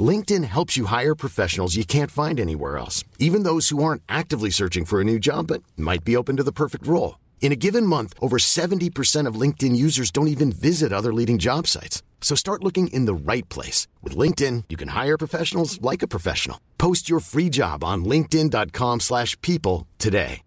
LinkedIn helps you hire professionals you can't find anywhere else, even those who aren't actively searching for a new job but might be open to the perfect role. In a given month, over 70% of LinkedIn users don't even visit other leading job sites. So start looking in the right place. With LinkedIn, you can hire professionals like a professional. Post your free job on linkedin.com slash people today.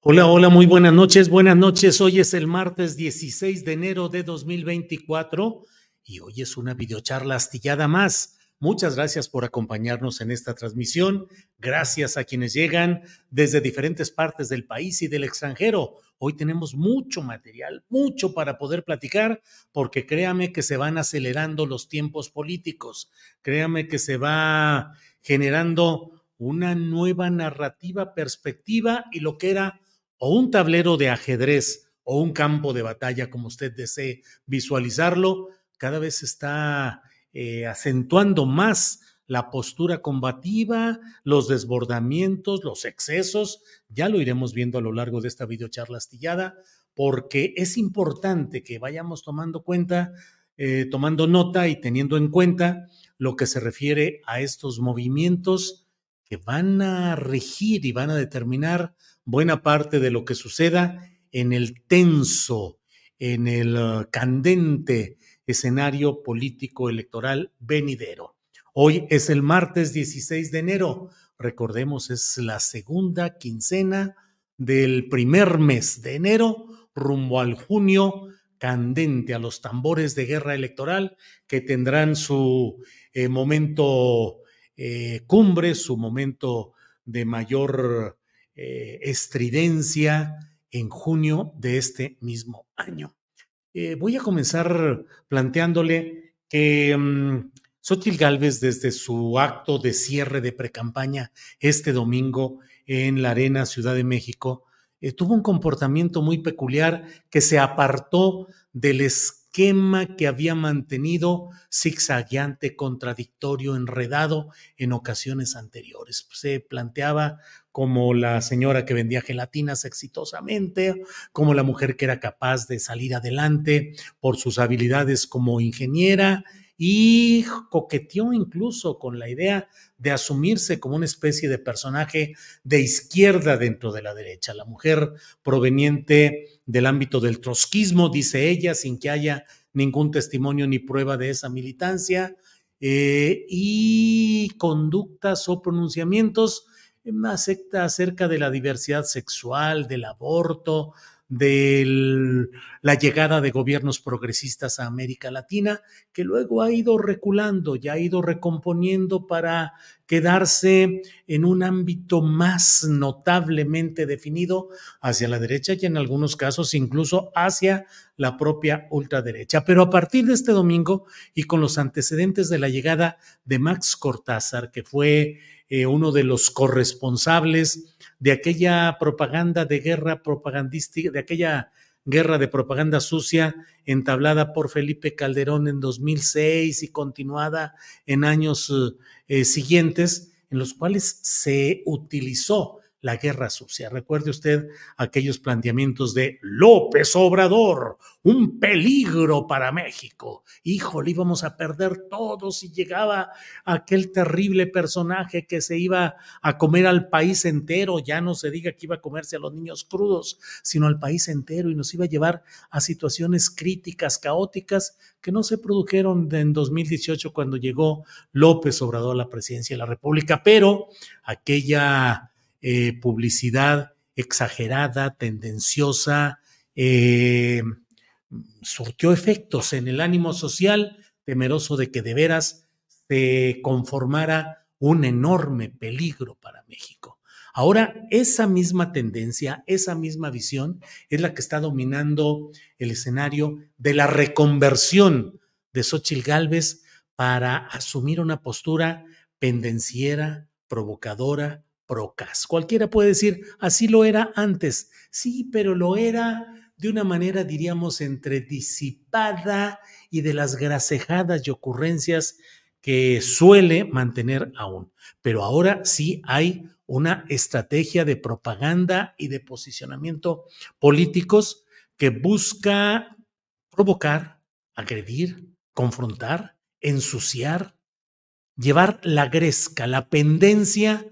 Hola, hola, muy buenas noches, buenas noches. Hoy es el martes 16 de enero de 2024 y hoy es una videocharla astillada más. Muchas gracias por acompañarnos en esta transmisión. Gracias a quienes llegan desde diferentes partes del país y del extranjero. Hoy tenemos mucho material, mucho para poder platicar, porque créame que se van acelerando los tiempos políticos. Créame que se va generando una nueva narrativa, perspectiva y lo que era o un tablero de ajedrez o un campo de batalla, como usted desee visualizarlo, cada vez está eh, acentuando más la postura combativa, los desbordamientos, los excesos. Ya lo iremos viendo a lo largo de esta videocharla astillada, porque es importante que vayamos tomando cuenta, eh, tomando nota y teniendo en cuenta lo que se refiere a estos movimientos que van a regir y van a determinar buena parte de lo que suceda en el tenso, en el uh, candente escenario político electoral venidero. Hoy es el martes 16 de enero. Recordemos, es la segunda quincena del primer mes de enero rumbo al junio candente a los tambores de guerra electoral que tendrán su eh, momento eh, cumbre, su momento de mayor eh, estridencia en junio de este mismo año. Eh, voy a comenzar planteándole que um, Xochitl Gálvez, desde su acto de cierre de precampaña este domingo en la Arena Ciudad de México, eh, tuvo un comportamiento muy peculiar que se apartó del esquema que había mantenido zigzagueante, contradictorio, enredado en ocasiones anteriores. Se planteaba como la señora que vendía gelatinas exitosamente, como la mujer que era capaz de salir adelante por sus habilidades como ingeniera y coqueteó incluso con la idea de asumirse como una especie de personaje de izquierda dentro de la derecha. La mujer proveniente del ámbito del trotskismo, dice ella, sin que haya ningún testimonio ni prueba de esa militancia, eh, y conductas o pronunciamientos secta acerca de la diversidad sexual, del aborto, de la llegada de gobiernos progresistas a América Latina, que luego ha ido reculando, ya ha ido recomponiendo para quedarse en un ámbito más notablemente definido hacia la derecha y en algunos casos incluso hacia la propia ultraderecha. Pero a partir de este domingo y con los antecedentes de la llegada de Max Cortázar, que fue eh, uno de los corresponsables de aquella propaganda de guerra propagandística, de aquella guerra de propaganda sucia entablada por Felipe Calderón en 2006 y continuada en años eh, siguientes, en los cuales se utilizó la guerra sucia. Recuerde usted aquellos planteamientos de López Obrador, un peligro para México. Híjole, íbamos a perder todos si llegaba aquel terrible personaje que se iba a comer al país entero, ya no se diga que iba a comerse a los niños crudos, sino al país entero y nos iba a llevar a situaciones críticas, caóticas, que no se produjeron en 2018 cuando llegó López Obrador a la presidencia de la República, pero aquella eh, publicidad exagerada, tendenciosa, eh, surtió efectos en el ánimo social, temeroso de que de veras se conformara un enorme peligro para México. Ahora, esa misma tendencia, esa misma visión es la que está dominando el escenario de la reconversión de Xochitl Gálvez para asumir una postura pendenciera, provocadora, procas. Cualquiera puede decir, así lo era antes. Sí, pero lo era de una manera, diríamos, entre disipada y de las gracejadas y ocurrencias que suele mantener aún. Pero ahora sí hay una estrategia de propaganda y de posicionamiento políticos que busca provocar, agredir, confrontar, ensuciar, llevar la gresca, la pendencia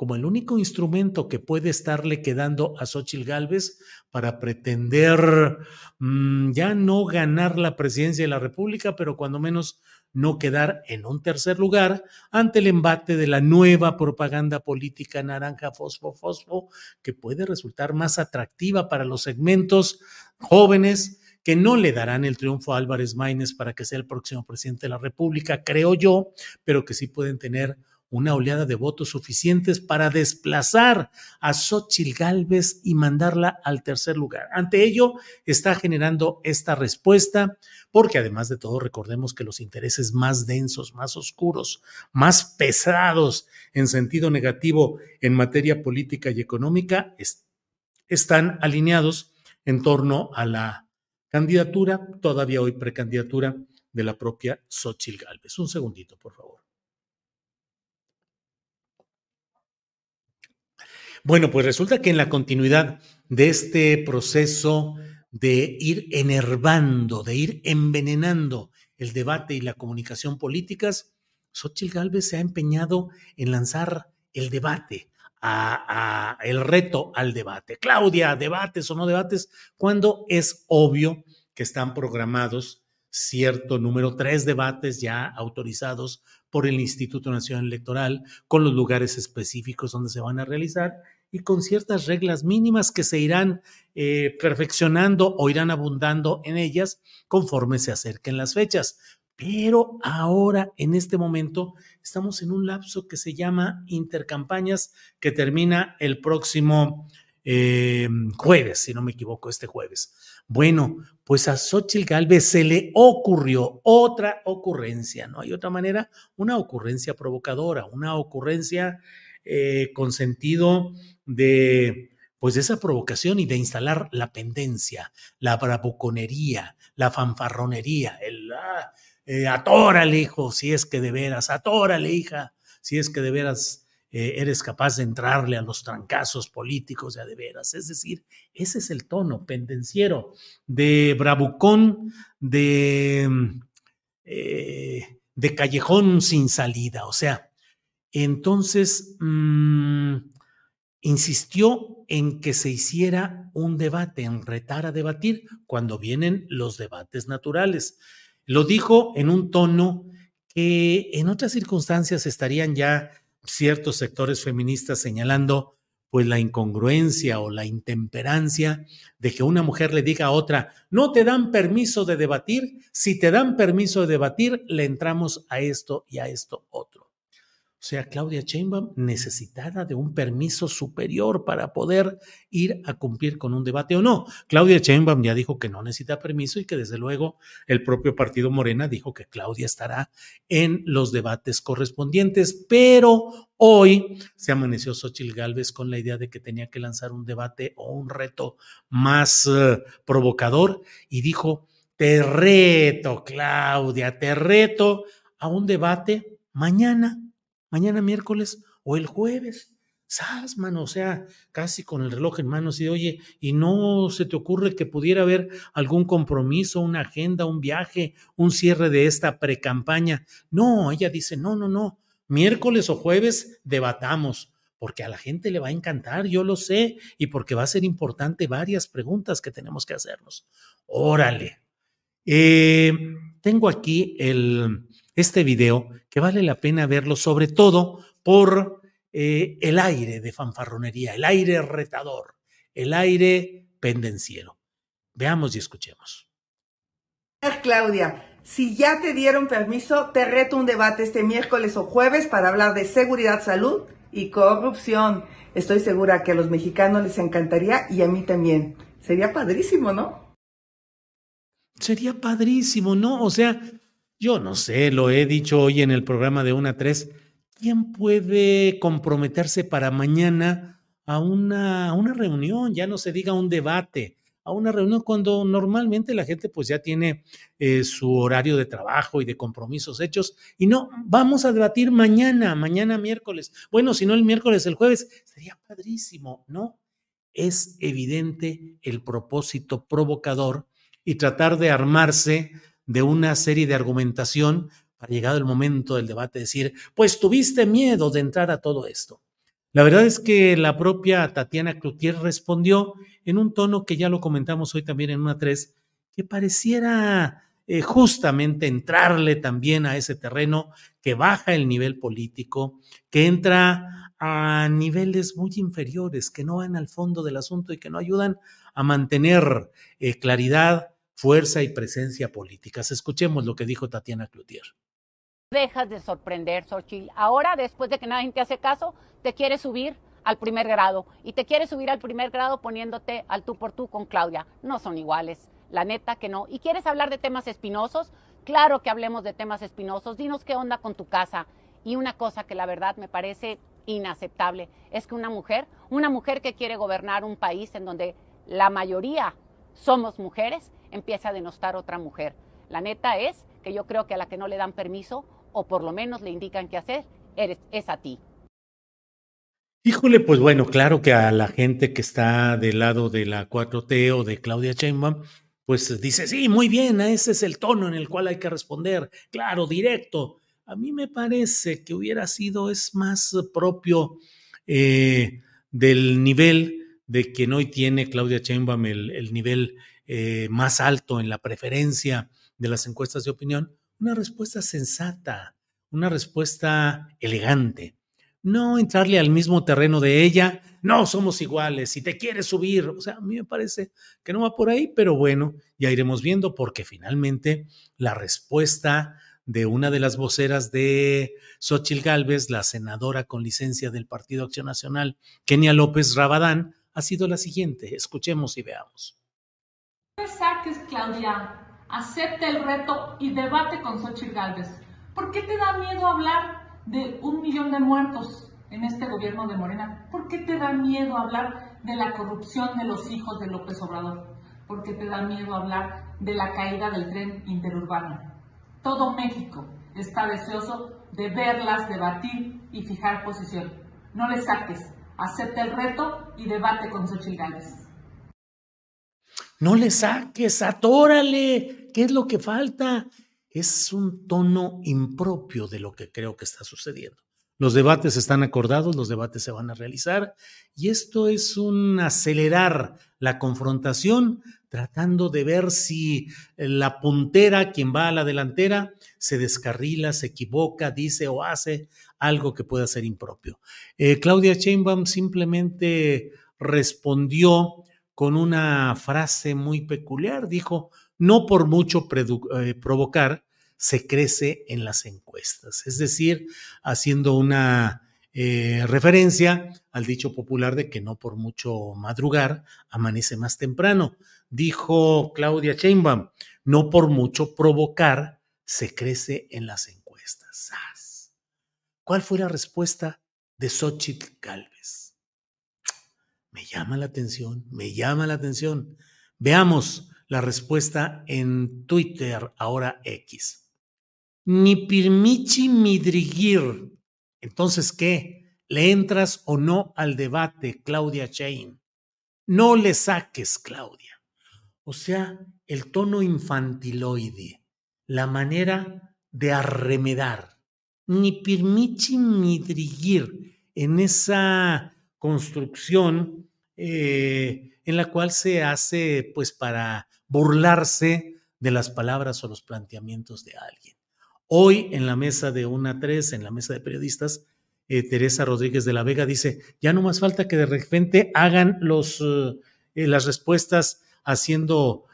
como el único instrumento que puede estarle quedando a Xochitl Gálvez para pretender mm, ya no ganar la presidencia de la República, pero cuando menos no quedar en un tercer lugar ante el embate de la nueva propaganda política naranja fosfo fosfo que puede resultar más atractiva para los segmentos jóvenes que no le darán el triunfo a Álvarez Maínez para que sea el próximo presidente de la República, creo yo, pero que sí pueden tener una oleada de votos suficientes para desplazar a Xochitl Gálvez y mandarla al tercer lugar. Ante ello, está generando esta respuesta, porque además de todo, recordemos que los intereses más densos, más oscuros, más pesados en sentido negativo en materia política y económica están alineados en torno a la candidatura, todavía hoy precandidatura de la propia Xochitl Gálvez. Un segundito, por favor. Bueno, pues resulta que en la continuidad de este proceso de ir enervando, de ir envenenando el debate y la comunicación políticas, Xochitl Gálvez se ha empeñado en lanzar el debate, el reto al debate. Claudia, debates o no debates, cuando es obvio que están programados cierto número, tres debates ya autorizados por el Instituto Nacional Electoral, con los lugares específicos donde se van a realizar y con ciertas reglas mínimas que se irán eh, perfeccionando o irán abundando en ellas conforme se acerquen las fechas. Pero ahora, en este momento, estamos en un lapso que se llama intercampañas, que termina el próximo eh, jueves, si no me equivoco, este jueves. Bueno, pues a Xochitl Galvez se le ocurrió otra ocurrencia, no hay otra manera, una ocurrencia provocadora, una ocurrencia eh, con sentido de pues de esa provocación y de instalar la pendencia, la bravuconería, la fanfarronería, el ah, eh, atórale, hijo, si es que de veras, atórale, hija, si es que de veras eh, eres capaz de entrarle a los trancazos políticos ya de veras. Es decir, ese es el tono pendenciero de bravucón, de, eh, de callejón sin salida. O sea, entonces mm, insistió en que se hiciera un debate, en retar a debatir cuando vienen los debates naturales. Lo dijo en un tono que en otras circunstancias estarían ya ciertos sectores feministas señalando pues la incongruencia o la intemperancia de que una mujer le diga a otra, no te dan permiso de debatir, si te dan permiso de debatir, le entramos a esto y a esto otro. O sea, Claudia Sheinbaum necesitada de un permiso superior para poder ir a cumplir con un debate o no. Claudia Sheinbaum ya dijo que no necesita permiso y que desde luego el propio partido Morena dijo que Claudia estará en los debates correspondientes, pero hoy se amaneció Xochitl Gálvez con la idea de que tenía que lanzar un debate o un reto más uh, provocador y dijo, te reto, Claudia, te reto a un debate mañana mañana miércoles o el jueves. ¿Sabes, mano? O sea, casi con el reloj en mano, así oye, ¿y no se te ocurre que pudiera haber algún compromiso, una agenda, un viaje, un cierre de esta precampaña? No, ella dice, no, no, no, miércoles o jueves debatamos, porque a la gente le va a encantar, yo lo sé, y porque va a ser importante varias preguntas que tenemos que hacernos. Órale. Eh, tengo aquí el, este video que vale la pena verlo, sobre todo por eh, el aire de fanfarronería, el aire retador, el aire pendenciero. Veamos y escuchemos. Claudia, si ya te dieron permiso, te reto un debate este miércoles o jueves para hablar de seguridad, salud y corrupción. Estoy segura que a los mexicanos les encantaría y a mí también. Sería padrísimo, ¿no? Sería padrísimo, ¿no? O sea, yo no sé, lo he dicho hoy en el programa de una a 3 ¿quién puede comprometerse para mañana a una, una reunión? Ya no se diga un debate, a una reunión cuando normalmente la gente pues ya tiene eh, su horario de trabajo y de compromisos hechos y no, vamos a debatir mañana, mañana miércoles. Bueno, si no el miércoles, el jueves, sería padrísimo, ¿no? Es evidente el propósito provocador y tratar de armarse de una serie de argumentación para llegado el momento del debate decir, pues tuviste miedo de entrar a todo esto. La verdad es que la propia Tatiana Cloutier respondió en un tono que ya lo comentamos hoy también en una tres, que pareciera eh, justamente entrarle también a ese terreno que baja el nivel político, que entra a niveles muy inferiores, que no van al fondo del asunto y que no ayudan a mantener eh, claridad, fuerza y presencia políticas. Escuchemos lo que dijo Tatiana Cloutier dejas de sorprender, Xochitl. Ahora, después de que nadie te hace caso, te quieres subir al primer grado y te quieres subir al primer grado poniéndote al tú por tú con Claudia. No son iguales, la neta que no. ¿Y quieres hablar de temas espinosos? Claro que hablemos de temas espinosos. Dinos qué onda con tu casa. Y una cosa que la verdad me parece inaceptable es que una mujer, una mujer que quiere gobernar un país en donde la mayoría somos mujeres, empiece a denostar otra mujer. La neta es que yo creo que a la que no le dan permiso o por lo menos le indican qué hacer, eres, es a ti. Híjole, pues bueno, claro que a la gente que está del lado de la 4T o de Claudia Sheinbaum, pues dice, sí, muy bien, ese es el tono en el cual hay que responder, claro, directo. A mí me parece que hubiera sido, es más propio eh, del nivel de quien hoy tiene Claudia Sheinbaum, el, nivel eh, más alto en la preferencia de las encuestas de opinión, una respuesta sensata, una respuesta elegante. No entrarle al mismo terreno de ella, no somos iguales, si te quieres subir, o sea, a mí me parece que no va por ahí, pero bueno, ya iremos viendo porque finalmente la respuesta de una de las voceras de Xochil Gálvez, la senadora con licencia del Partido Acción Nacional, Kenia López Rabadán, ha sido la siguiente. Escuchemos y veamos. No saques, Claudia, acepta el reto y debate con Xochitl Gálvez. ¿Por qué te da miedo hablar de un millón de muertos en este gobierno de Morena? ¿Por qué te da miedo hablar de la corrupción de los hijos de López Obrador? ¿Por qué te da miedo hablar de la caída del tren interurbano? Todo México está deseoso de verlas, debatir y fijar posición. No le saques, acepta el reto y debate con Xochitl Gálvez. No le saques, atórale. ¿Qué es lo que falta? Es un tono impropio de lo que creo que está sucediendo. Los debates están acordados, los debates se van a realizar y esto es un acelerar la confrontación tratando de ver si la puntera, quien va a la delantera, se descarrila, se equivoca, dice o hace algo que pueda ser impropio. Eh, Claudia Sheinbaum simplemente respondió con una frase muy peculiar. Dijo, no por mucho eh, provocar, se crece en las encuestas. Es decir, haciendo una eh, referencia al dicho popular de que no por mucho madrugar, amanece más temprano. Dijo Claudia Sheinbaum, no por mucho provocar, se crece en las encuestas. ¿Cuál fue la respuesta de Xochitl Galvez? Me llama la atención, me llama la atención. Veamos la respuesta en Twitter, ahora X. Ni pirmichi midrigir. Entonces, ¿qué? ¿Le entras o no al debate, Claudia Chain? No le saques, Claudia. O sea, el tono infantiloide, la manera de arremedar, ni pirmichi ni driguir en esa construcción eh, en la cual se hace pues para burlarse de las palabras o los planteamientos de alguien. Hoy en la mesa de una tres, en la mesa de periodistas, eh, Teresa Rodríguez de la Vega dice, ya no más falta que de repente hagan los, eh, las respuestas haciendo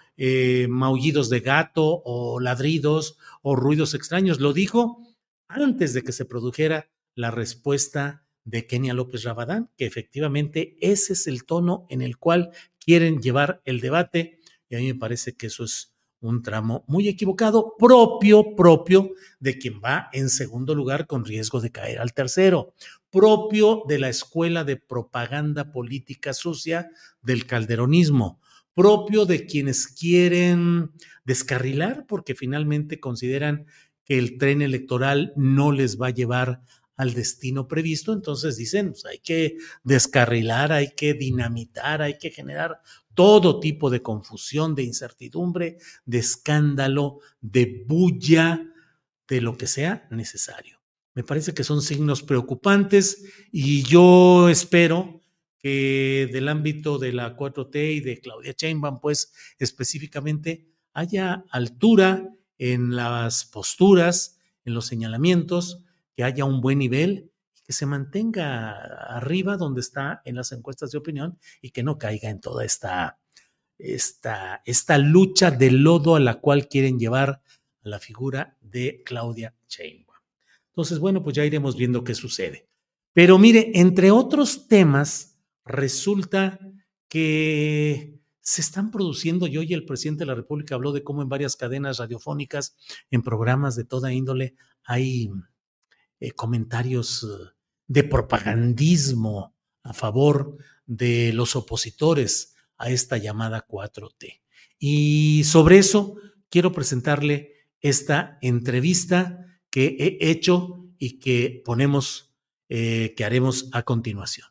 maullidos de gato o ladridos o ruidos extraños. Lo dijo antes de que se produjera la respuesta de Kenia López Rabadán, que efectivamente ese es el tono en el cual quieren llevar el debate. Y a mí me parece que eso es un tramo muy equivocado, propio, propio de quien va en segundo lugar con riesgo de caer al tercero, propio de la escuela de propaganda política sucia del calderonismo, propio de quienes quieren descarrilar porque finalmente consideran que el tren electoral no les va a llevar al destino previsto, entonces dicen, pues hay que descarrilar, hay que dinamitar, hay que generar todo tipo de confusión, de incertidumbre, de escándalo, de bulla, de lo que sea necesario. Me parece que son signos preocupantes y yo espero que del ámbito de la 4T y de Claudia Sheinbaum, pues específicamente haya altura en las posturas, en los señalamientos, que haya un buen nivel y que se mantenga arriba donde está en las encuestas de opinión y que no caiga en toda esta, esta, esta lucha de lodo a la cual quieren llevar la figura de Claudia Sheinbaum. Entonces, bueno, pues ya iremos viendo qué sucede. Pero mire, entre otros temas, resulta que se están produciendo, y hoy el presidente de la República habló de cómo en varias cadenas radiofónicas, en programas de toda índole, hay eh, comentarios eh, de propagandismo a favor de los opositores a esta llamada 4T. Y sobre eso quiero presentarle esta entrevista que he hecho y que ponemos, eh, que haremos a continuación.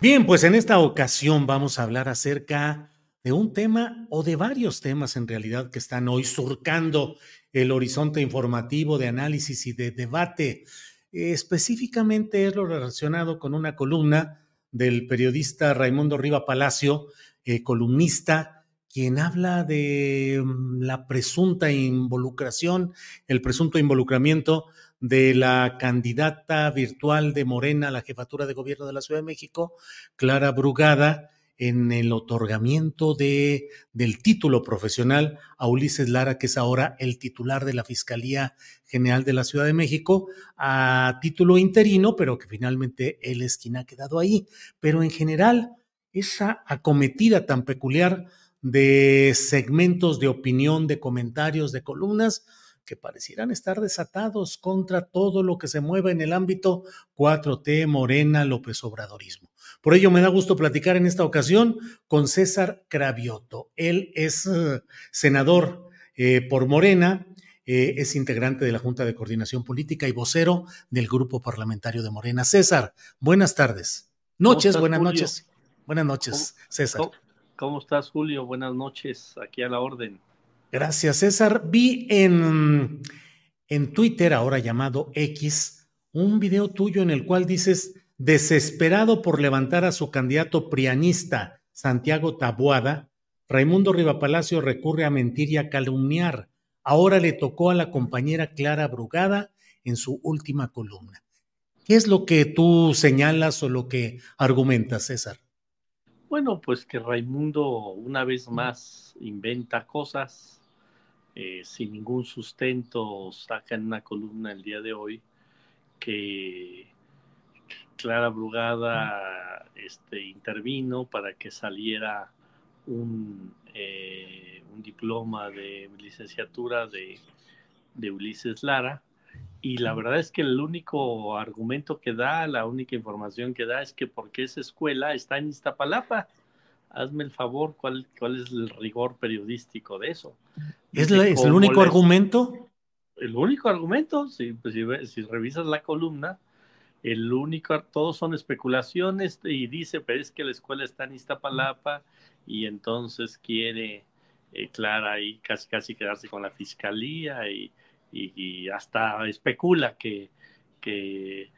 Bien, pues en esta ocasión vamos a hablar acerca de un tema o de varios temas en realidad que están hoy surcando el horizonte informativo de análisis y de debate. específicamente es lo relacionado con una columna del periodista Raimundo Riva Palacio, eh, columnista, quien habla de mm, la presunta involucración, el presunto involucramiento de la candidata virtual de Morena a la jefatura de gobierno de la Ciudad de México, Clara Brugada, en el otorgamiento de, del título profesional a Ulises Lara, que es ahora el titular de la Fiscalía General de la Ciudad de México, a título interino, pero que finalmente él es quien ha quedado ahí. Pero en general, esa acometida tan peculiar de segmentos de opinión, de comentarios, de columnas, que parecieran estar desatados contra todo lo que se mueva en el ámbito 4T, Morena, López Obradorismo. Por ello me da gusto platicar en esta ocasión con César Cravioto. Él es eh, senador eh, por Morena, eh, es integrante de la Junta de Coordinación Política y vocero del Grupo Parlamentario de Morena. César, buenas tardes. Noches, buenas noches. Buenas noches, César. ¿Cómo estás, Julio? Buenas noches, aquí a la orden. Gracias, César. Vi en, en Twitter, ahora llamado X, un video tuyo en el cual dices, desesperado por levantar a su candidato prianista, Santiago Tabuada, Raimundo Rivapalacio recurre a mentir y a calumniar. Ahora le tocó a la compañera Clara Brugada en su última columna. ¿Qué es lo que tú señalas o lo que argumentas, César? Bueno, pues que Raimundo una vez más inventa cosas, eh, sin ningún sustento saca en una columna el día de hoy que Clara Brugada este, intervino para que saliera un, eh, un diploma de licenciatura de, de, Ulises Lara y la verdad es que el único argumento que da, la única información que da es que porque esa escuela está en Iztapalapa. Hazme el favor, ¿cuál, cuál es el rigor periodístico de eso? ¿Es, el único argumento? El único argumento, si, pues, si, revisas la columna, el único, todos son especulaciones y dice, pero es que la escuela está en Iztapalapa y entonces quiere eh, Clara y casi casi quedarse con la fiscalía y, y, hasta especula que, que,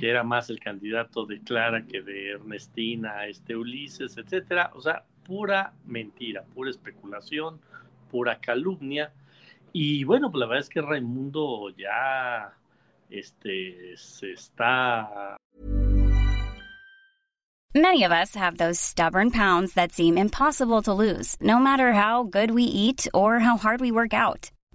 era más el candidato de Clara que de Ernestina, este Ulises, etcétera. O sea, pura mentira, pura especulación, pura calumnia. Y bueno, pues la verdad es que Raimundo ya este, se está. Many of us have those stubborn pounds that seem impossible to lose, no matter how good we eat or how hard we work out.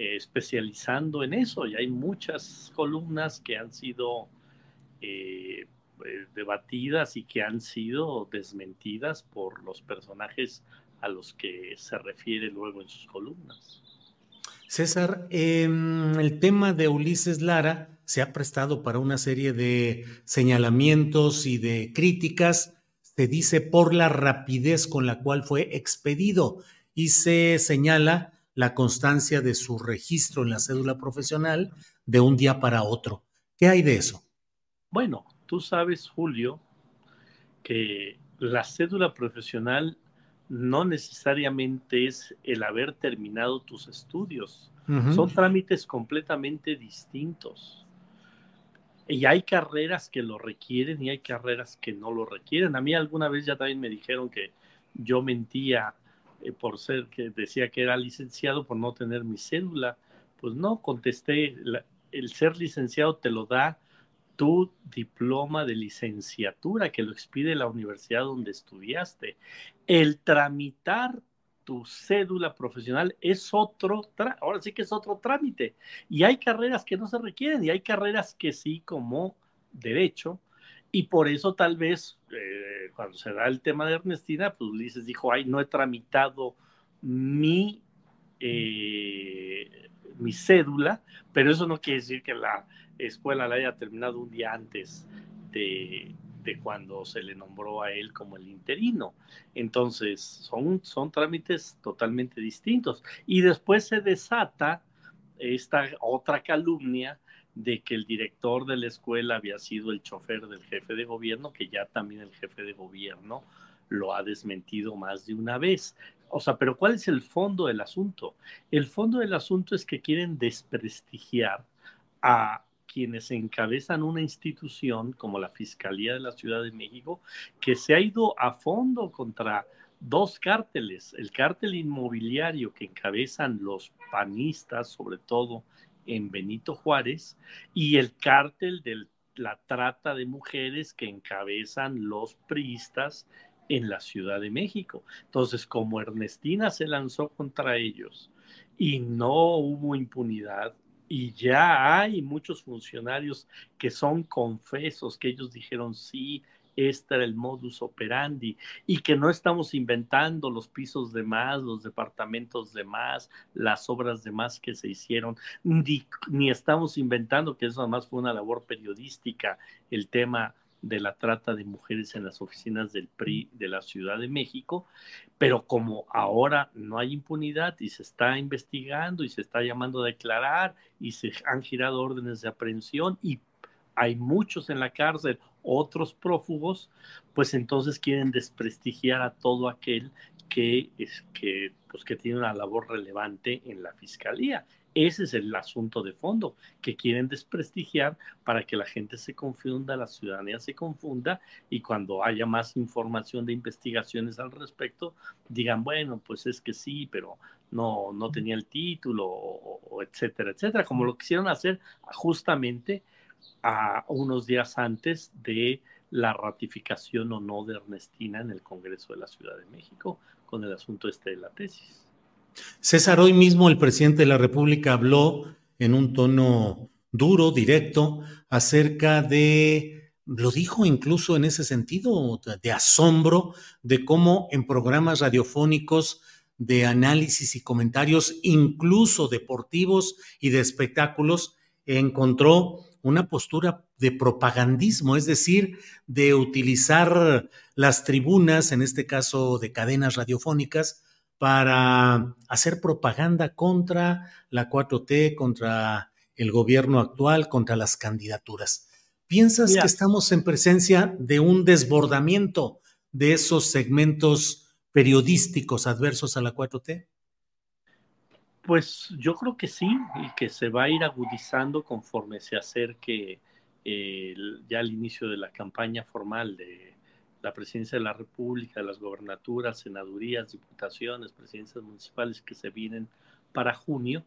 Eh, especializando en eso y hay muchas columnas que han sido eh, eh, debatidas y que han sido desmentidas por los personajes a los que se refiere luego en sus columnas. César, em, el tema de Ulises Lara se ha prestado para una serie de señalamientos y de críticas, se dice por la rapidez con la cual fue expedido y se señala la constancia de su registro en la cédula profesional de un día para otro. ¿Qué hay de eso? Bueno, tú sabes, Julio, que la cédula profesional no necesariamente es el haber terminado tus estudios. Son trámites completamente distintos. Y hay carreras que lo requieren y hay carreras que no lo requieren. A mí alguna vez ya también me dijeron que yo mentía eh, por ser que decía que era licenciado por no tener mi cédula. Pues no, contesté, el ser licenciado te lo da tu diploma de licenciatura que lo expide la universidad donde estudiaste. El tramitar tu cédula profesional es otro, ahora sí que es otro trámite. Y hay carreras que no se requieren y hay carreras que sí, como derecho, y por eso tal vez eh, cuando se da el tema de Ernestina, pues Ulises dijo, ay, no he tramitado mi, eh, mi cédula, pero eso no quiere decir que la escuela la haya terminado un día antes de, de cuando se le nombró a él como el interino. Entonces, son, son trámites totalmente distintos. Y después se desata esta otra calumnia de que el director de la escuela había sido el chofer del jefe de gobierno, que ya también el jefe de gobierno lo ha desmentido más de una vez. O sea, pero ¿cuál es el fondo del asunto? El fondo del asunto es que quieren desprestigiar a quienes encabezan una institución como la Fiscalía de la Ciudad de México, que se ha ido a fondo contra dos cárteles, el cártel inmobiliario que encabezan los panistas, sobre todo en Benito Juárez y el cártel de la trata de mujeres que encabezan los priistas en la Ciudad de México. Entonces, como Ernestina se lanzó contra ellos y no hubo impunidad, y ya hay muchos funcionarios que son confesos, que ellos dijeron, sí, este era el modus operandi y que no estamos inventando los pisos de más, los departamentos de más, las obras de más que se hicieron, ni, ni estamos inventando que eso además fue una labor periodística, el tema de la trata de mujeres en las oficinas del PRI de la Ciudad de México, pero como ahora no hay impunidad y se está investigando y se está llamando a declarar y se han girado órdenes de aprehensión y hay muchos en la cárcel otros prófugos, pues entonces quieren desprestigiar a todo aquel que, es, que, pues, que tiene una labor relevante en la fiscalía. Ese es el asunto de fondo, que quieren desprestigiar para que la gente se confunda, la ciudadanía se confunda y cuando haya más información de investigaciones al respecto, digan, bueno, pues es que sí, pero no, no tenía el título, etcétera, etcétera, como lo quisieron hacer justamente a unos días antes de la ratificación o no de Ernestina en el Congreso de la Ciudad de México con el asunto este de la tesis. César, hoy mismo el presidente de la República habló en un tono duro, directo, acerca de, lo dijo incluso en ese sentido, de asombro, de cómo en programas radiofónicos de análisis y comentarios, incluso deportivos y de espectáculos, encontró una postura de propagandismo, es decir, de utilizar las tribunas, en este caso de cadenas radiofónicas, para hacer propaganda contra la 4T, contra el gobierno actual, contra las candidaturas. ¿Piensas que estamos en presencia de un desbordamiento de esos segmentos periodísticos adversos a la 4T? Pues yo creo que sí, y que se va a ir agudizando conforme se acerque eh, ya el inicio de la campaña formal de la presidencia de la República, las gobernaturas, senadurías, diputaciones, presidencias municipales que se vienen para junio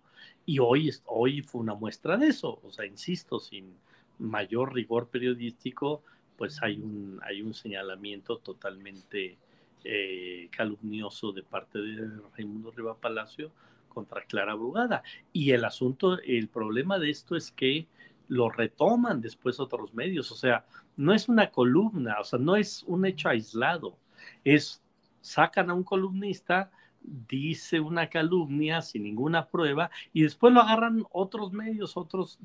y hoy, hoy fue una muestra de eso, o sea, insisto, sin mayor rigor periodístico, pues hay un, hay un señalamiento totalmente eh, calumnioso de parte de Raimundo Riva Palacio contra Clara Brugada. Y el asunto, el problema de esto es que lo retoman después otros medios, o sea, no es una columna, o sea, no es un hecho aislado, es sacan a un columnista, dice una calumnia sin ninguna prueba y después lo agarran otros medios, otros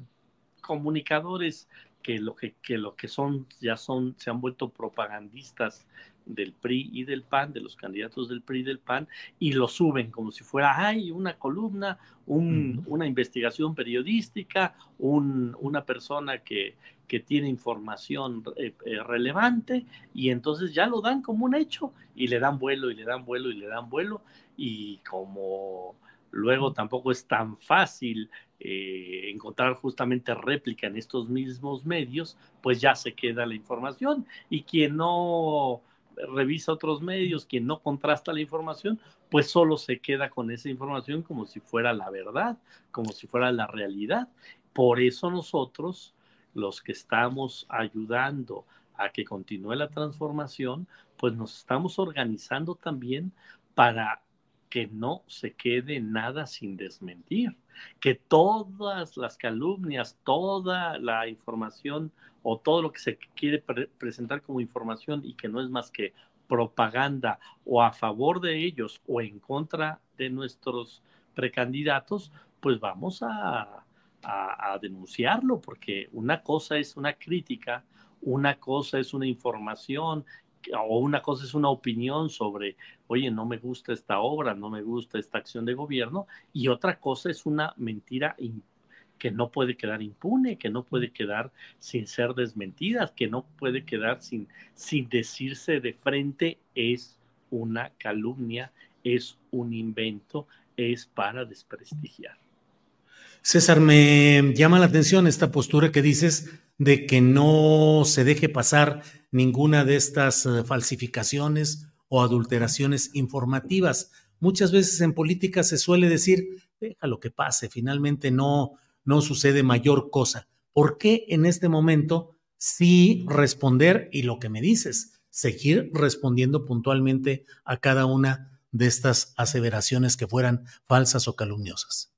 comunicadores que lo que, que lo que son ya son se han vuelto propagandistas del PRI y del PAN, de los candidatos del PRI y del PAN, y lo suben como si fuera, ay, una columna, una investigación periodística, una persona que, que tiene información eh, eh, relevante, y entonces ya lo dan como un hecho, y le dan vuelo, y le dan vuelo, y le dan vuelo, y como luego tampoco es tan fácil eh, encontrar justamente réplica en estos mismos medios, pues ya se queda la información. Y quien no revisa otros medios, quien no contrasta la información, pues solo se queda con esa información como si fuera la verdad, como si fuera la realidad. Por eso nosotros, los que estamos ayudando a que continúe la transformación, pues nos estamos organizando también para que no se quede nada sin desmentir, que todas las calumnias, toda la información o todo lo que se quiere presentar como información y que no es más que propaganda o a favor de ellos o en contra de nuestros precandidatos, pues vamos a, a denunciarlo, porque una cosa es una crítica, una cosa es una información o una cosa es una opinión sobre, oye, no me gusta esta obra, no me gusta esta acción de gobierno, y otra cosa es una mentira que no puede quedar impune, que no puede quedar sin ser desmentida, que no puede quedar sin, sin decirse de frente, es una calumnia, es un invento, es para desprestigiar. César, me llama la atención esta postura que dices de que no se deje pasar ninguna de estas eh, falsificaciones o adulteraciones informativas. Muchas veces en política se suele decir, deja lo que pase, finalmente no, no sucede mayor cosa. ¿Por qué en este momento sí responder y lo que me dices, seguir respondiendo puntualmente a cada una de estas aseveraciones que fueran falsas o calumniosas?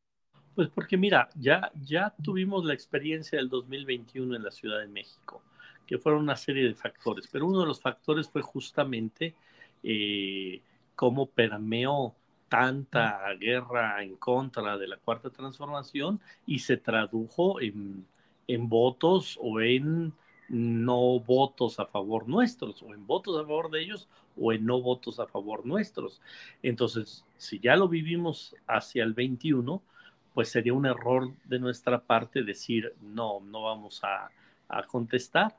Pues porque mira, ya, ya tuvimos la experiencia del 2021 en la Ciudad de México que fueron una serie de factores, pero uno de los factores fue justamente eh, cómo permeó tanta guerra en contra de la cuarta transformación y se tradujo en, en votos o en no votos a favor nuestros, o en votos a favor de ellos, o en no votos a favor nuestros. Entonces, si ya lo vivimos hacia el 21, pues sería un error de nuestra parte decir, no, no vamos a, a contestar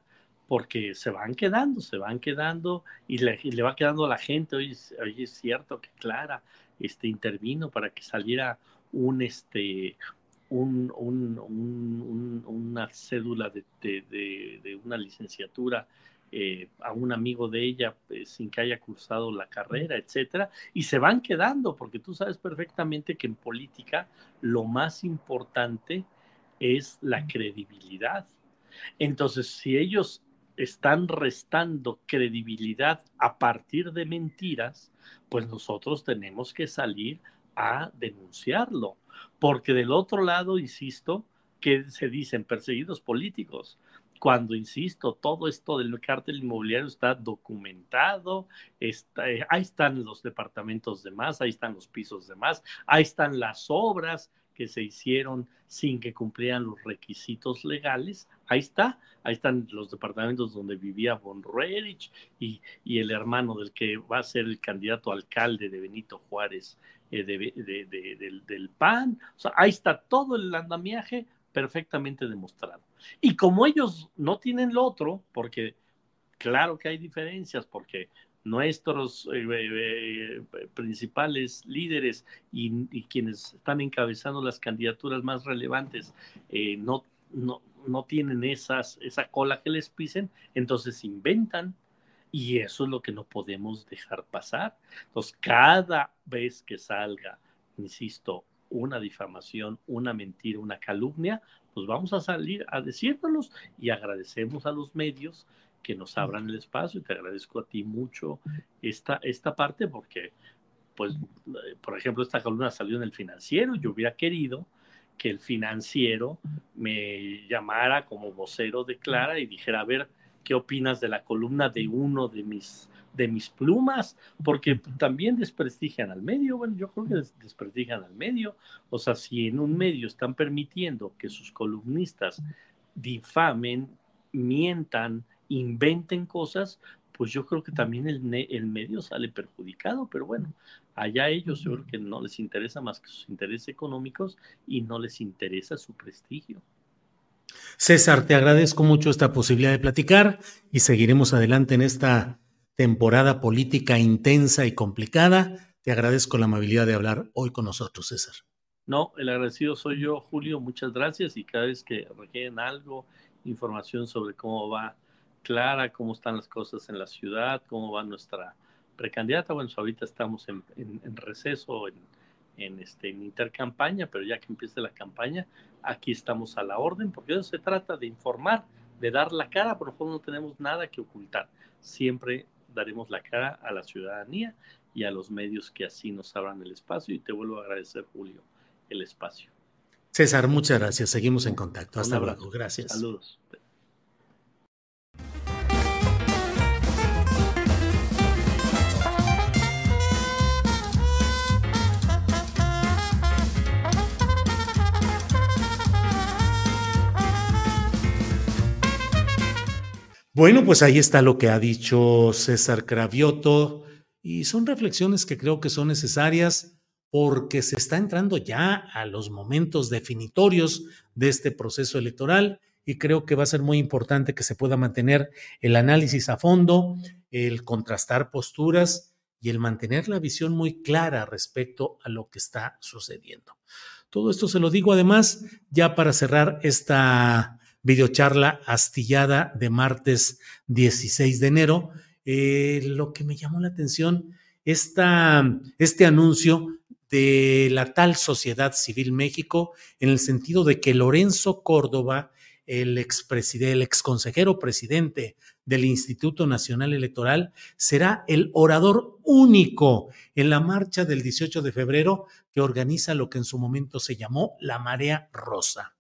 porque se van quedando, se van quedando y le, va quedando a la gente, oye, oye, es cierto que Clara este, intervino para que saliera un, este, un, una cédula de, de, una licenciatura eh, a un amigo de ella pues, sin que haya cursado la carrera, etcétera, y se van quedando, porque tú sabes perfectamente que en política lo más importante es la credibilidad. Entonces, si ellos están restando credibilidad a partir de mentiras, pues nosotros tenemos que salir a denunciarlo, porque del otro lado, insisto, que se dicen perseguidos políticos, cuando, insisto, todo esto del cártel inmobiliario está documentado, eh, ahí están los departamentos de más, ahí están los pisos de más, ahí están las obras que se hicieron sin que cumplieran los requisitos legales, ahí está, ahí están los departamentos donde vivía Von Roerich y, y, el hermano del que va a ser el candidato alcalde de Benito Juárez eh, del, del, PAN, o sea, ahí está todo el andamiaje perfectamente demostrado. Y como ellos no tienen lo otro, porque claro que hay diferencias, porque nuestros eh, eh, eh, principales líderes y, quienes están encabezando las candidaturas más relevantes no, no, no tienen esa cola que les pisen, entonces inventan. Y eso es lo que no podemos dejar pasar. Entonces, cada vez que salga, insisto, una difamación, una mentira, una calumnia, pues vamos a salir a decírnoslos y agradecemos a los medios que nos abran el espacio. Y te agradezco a ti mucho esta, esta parte porque, pues, por ejemplo, esta columna salió en el financiero, yo hubiera querido que el financiero me llamara como vocero de Clara y dijera, a ver, ¿qué opinas de la columna de uno de mis de mis plumas, porque también desprestigian al medio. Bueno, yo creo que desprestigian al medio. O sea, si en un medio están permitiendo que sus columnistas difamen, mientan, inventen cosas, pues yo creo que también el, el medio sale perjudicado, pero bueno, allá ellos yo creo que no les interesa más que sus intereses económicos y no les interesa su prestigio. César, te agradezco mucho esta posibilidad de platicar y seguiremos adelante en esta temporada política intensa y complicada. Te agradezco la amabilidad de hablar hoy con nosotros, César. No, el agradecido soy yo, Julio. Muchas gracias y cada vez que requieren algo, información sobre cómo va Clara, cómo están las cosas en la ciudad, cómo va nuestra precandidata. Bueno, ahorita estamos en, receso, en, en, este, intercampaña, pero ya que empiece la campaña, aquí estamos a la orden, porque eso se trata de informar, de dar la cara, por favor no tenemos nada que ocultar. Siempre daremos la cara a la ciudadanía y a los medios que así nos abran el espacio. Y te vuelvo a agradecer, Julio, el espacio. César, muchas gracias. Seguimos en contacto. Hasta luego. Gracias. Saludos. Bueno, pues ahí está lo que ha dicho César Cravioto y son reflexiones que creo que son necesarias porque se está entrando ya a los momentos definitorios de este proceso electoral y creo que va a ser muy importante que se pueda mantener el análisis a fondo, el contrastar posturas y el mantener la visión muy clara respecto a lo que está sucediendo. Todo esto se lo digo además ya para cerrar esta videocharla astillada de martes 16 de enero. Eh, lo que me llamó la atención, esta, este anuncio de la tal Sociedad Civil México, en el sentido de que Lorenzo Córdoba, el expresidente, el exconsejero presidente del Instituto Nacional Electoral, será el orador único en la marcha del 18 de febrero que organiza lo que en su momento se llamó la Marea Rosa.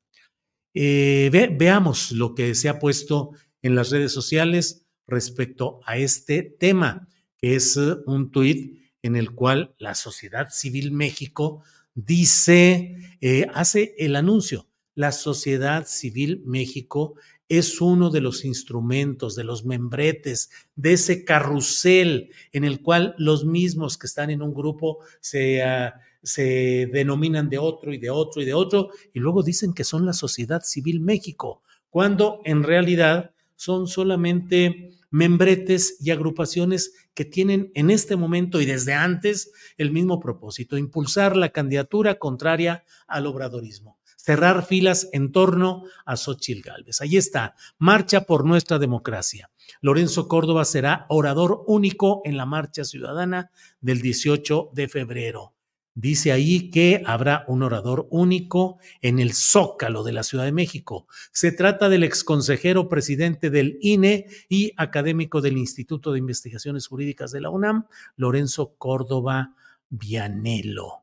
Eh, veamos lo que se ha puesto en las redes sociales respecto a este tema, que es eh, un tuit en el cual la Sociedad Civil México dice, eh, hace el anuncio, la Sociedad Civil México es uno de los instrumentos, de los membretes, de ese carrusel en el cual los mismos que están en un grupo se... Ah, se denominan de otro y de otro y de otro, y luego dicen que son la sociedad civil México, cuando en realidad son solamente membretes y agrupaciones que tienen en este momento y desde antes el mismo propósito, impulsar la candidatura contraria al obradorismo cerrar filas en torno a Xochitl Gálvez. Ahí está, marcha por nuestra democracia. Lorenzo Córdoba será orador único en la marcha ciudadana del 18 de febrero. Dice ahí que habrá un orador único en el Zócalo de la Ciudad de México. Se trata del exconsejero presidente del INE y académico del Instituto de Investigaciones Jurídicas de la UNAM, Lorenzo Córdoba Vianelo.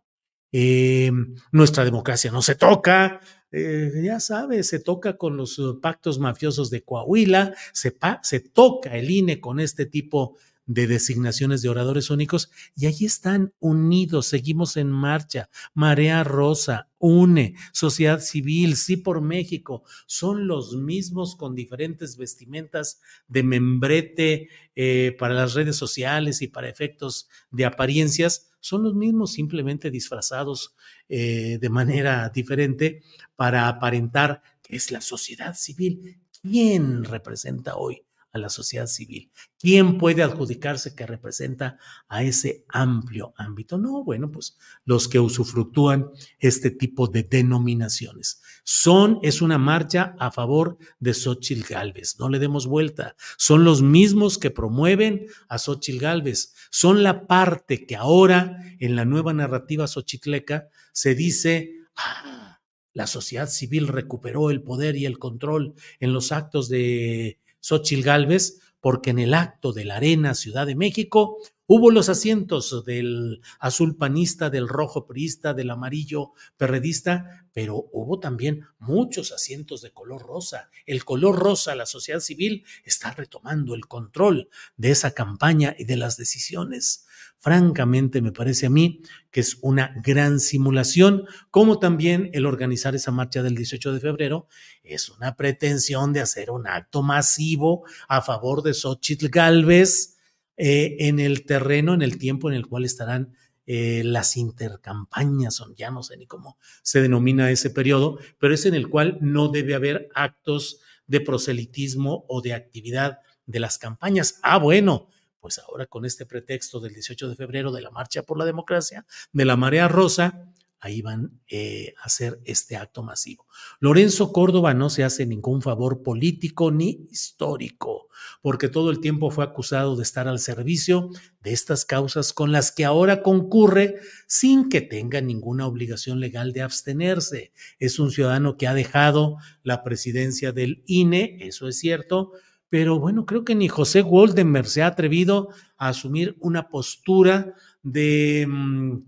Eh, nuestra democracia no se toca, eh, ya sabes, se toca con los pactos mafiosos de Coahuila, se, se toca el INE con este tipo de designaciones de oradores únicos y allí están unidos, seguimos en marcha. Marea Rosa, UNE, Sociedad Civil, Sí por México, son los mismos con diferentes vestimentas de membrete eh, para las redes sociales y para efectos de apariencias, son los mismos simplemente disfrazados eh, de manera diferente para aparentar que es la sociedad civil. ¿Quién representa hoy la sociedad civil. ¿Quién puede adjudicarse que representa a ese amplio ámbito? No, bueno, pues los que usufructúan este tipo de denominaciones. Son, es una marcha a favor de Xochitl Galvez, no le demos vuelta. Son los mismos que promueven a Xochitl Galvez. Son la parte que ahora en la nueva narrativa xochitleca se dice, ah, la sociedad civil recuperó el poder y el control en los actos de Xochil Gálvez, porque en el acto de la Arena Ciudad de México hubo los asientos del azul panista, del rojo priista, del amarillo perredista, pero hubo también muchos asientos de color rosa. El color rosa, la sociedad civil está retomando el control de esa campaña y de las decisiones. Francamente, me parece a mí que es una gran simulación, como también el organizar esa marcha del 18 de febrero es una pretensión de hacer un acto masivo a favor de Xochitl Galvez eh, en el terreno, en el tiempo en el cual estarán eh, las intercampañas, ya no sé ni cómo se denomina ese periodo, pero es en el cual no debe haber actos de proselitismo o de actividad de las campañas. Ah, bueno, pues ahora con este pretexto del 18 de febrero de la Marcha por la Democracia, de la Marea Rosa, ahí van eh, a hacer este acto masivo. Lorenzo Córdoba no se hace ningún favor político ni histórico, porque todo el tiempo fue acusado de estar al servicio de estas causas con las que ahora concurre sin que tenga ninguna obligación legal de abstenerse. Es un ciudadano que ha dejado la presidencia del INE, eso es cierto, pero bueno, creo que ni José Woldenberg se ha atrevido a asumir una postura de mm,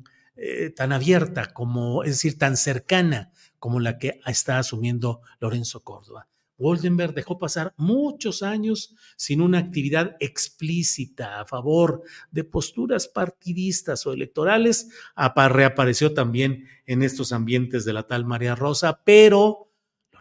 eh, tan abierta como, es decir, tan cercana como la que está asumiendo Lorenzo Córdoba. Woldenberg dejó pasar muchos años sin una actividad explícita a favor de posturas partidistas o electorales. Reapareció también en estos ambientes de la tal María Rosa, pero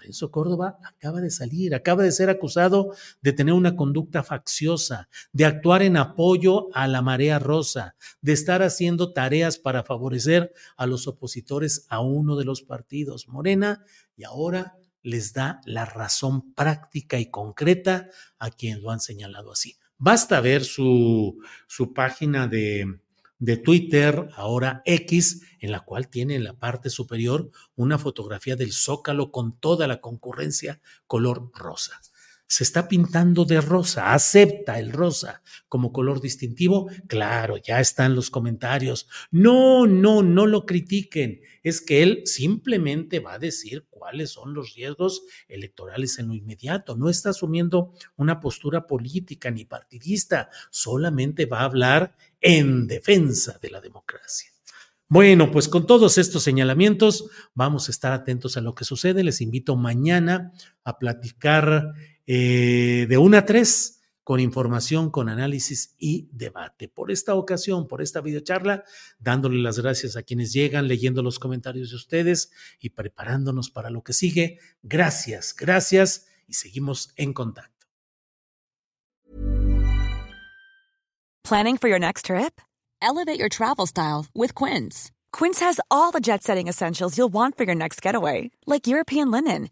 Lorenzo Córdoba acaba de salir, acaba de ser acusado de tener una conducta facciosa, de actuar en apoyo a la marea rosa, de estar haciendo tareas para favorecer a los opositores a uno de los partidos, Morena, y ahora les da la razón práctica y concreta a quien lo han señalado así. Basta ver su, su página de, de Twitter, ahora X, en la cual tiene en la parte superior una fotografía del zócalo con toda la concurrencia color rosa. Se está pintando de rosa, acepta el rosa como color distintivo. Claro, ya están los comentarios. No, no, no lo critiquen. Es que él simplemente va a decir cuáles son los riesgos electorales en lo inmediato. No está asumiendo una postura política ni partidista, solamente va a hablar en defensa de la democracia. Bueno, pues con todos estos señalamientos vamos a estar atentos a lo que sucede. Les invito mañana a platicar eh, de una a tres con información, con análisis y debate. Por esta ocasión, por esta videocharla, dándole las gracias a quienes llegan, leyendo los comentarios de ustedes y preparándonos para lo que sigue. Gracias, gracias y seguimos en contacto. Planning for your next trip? Elevate your travel style with Quince. Quince has all the jet setting essentials you'll want for your next getaway, like European linen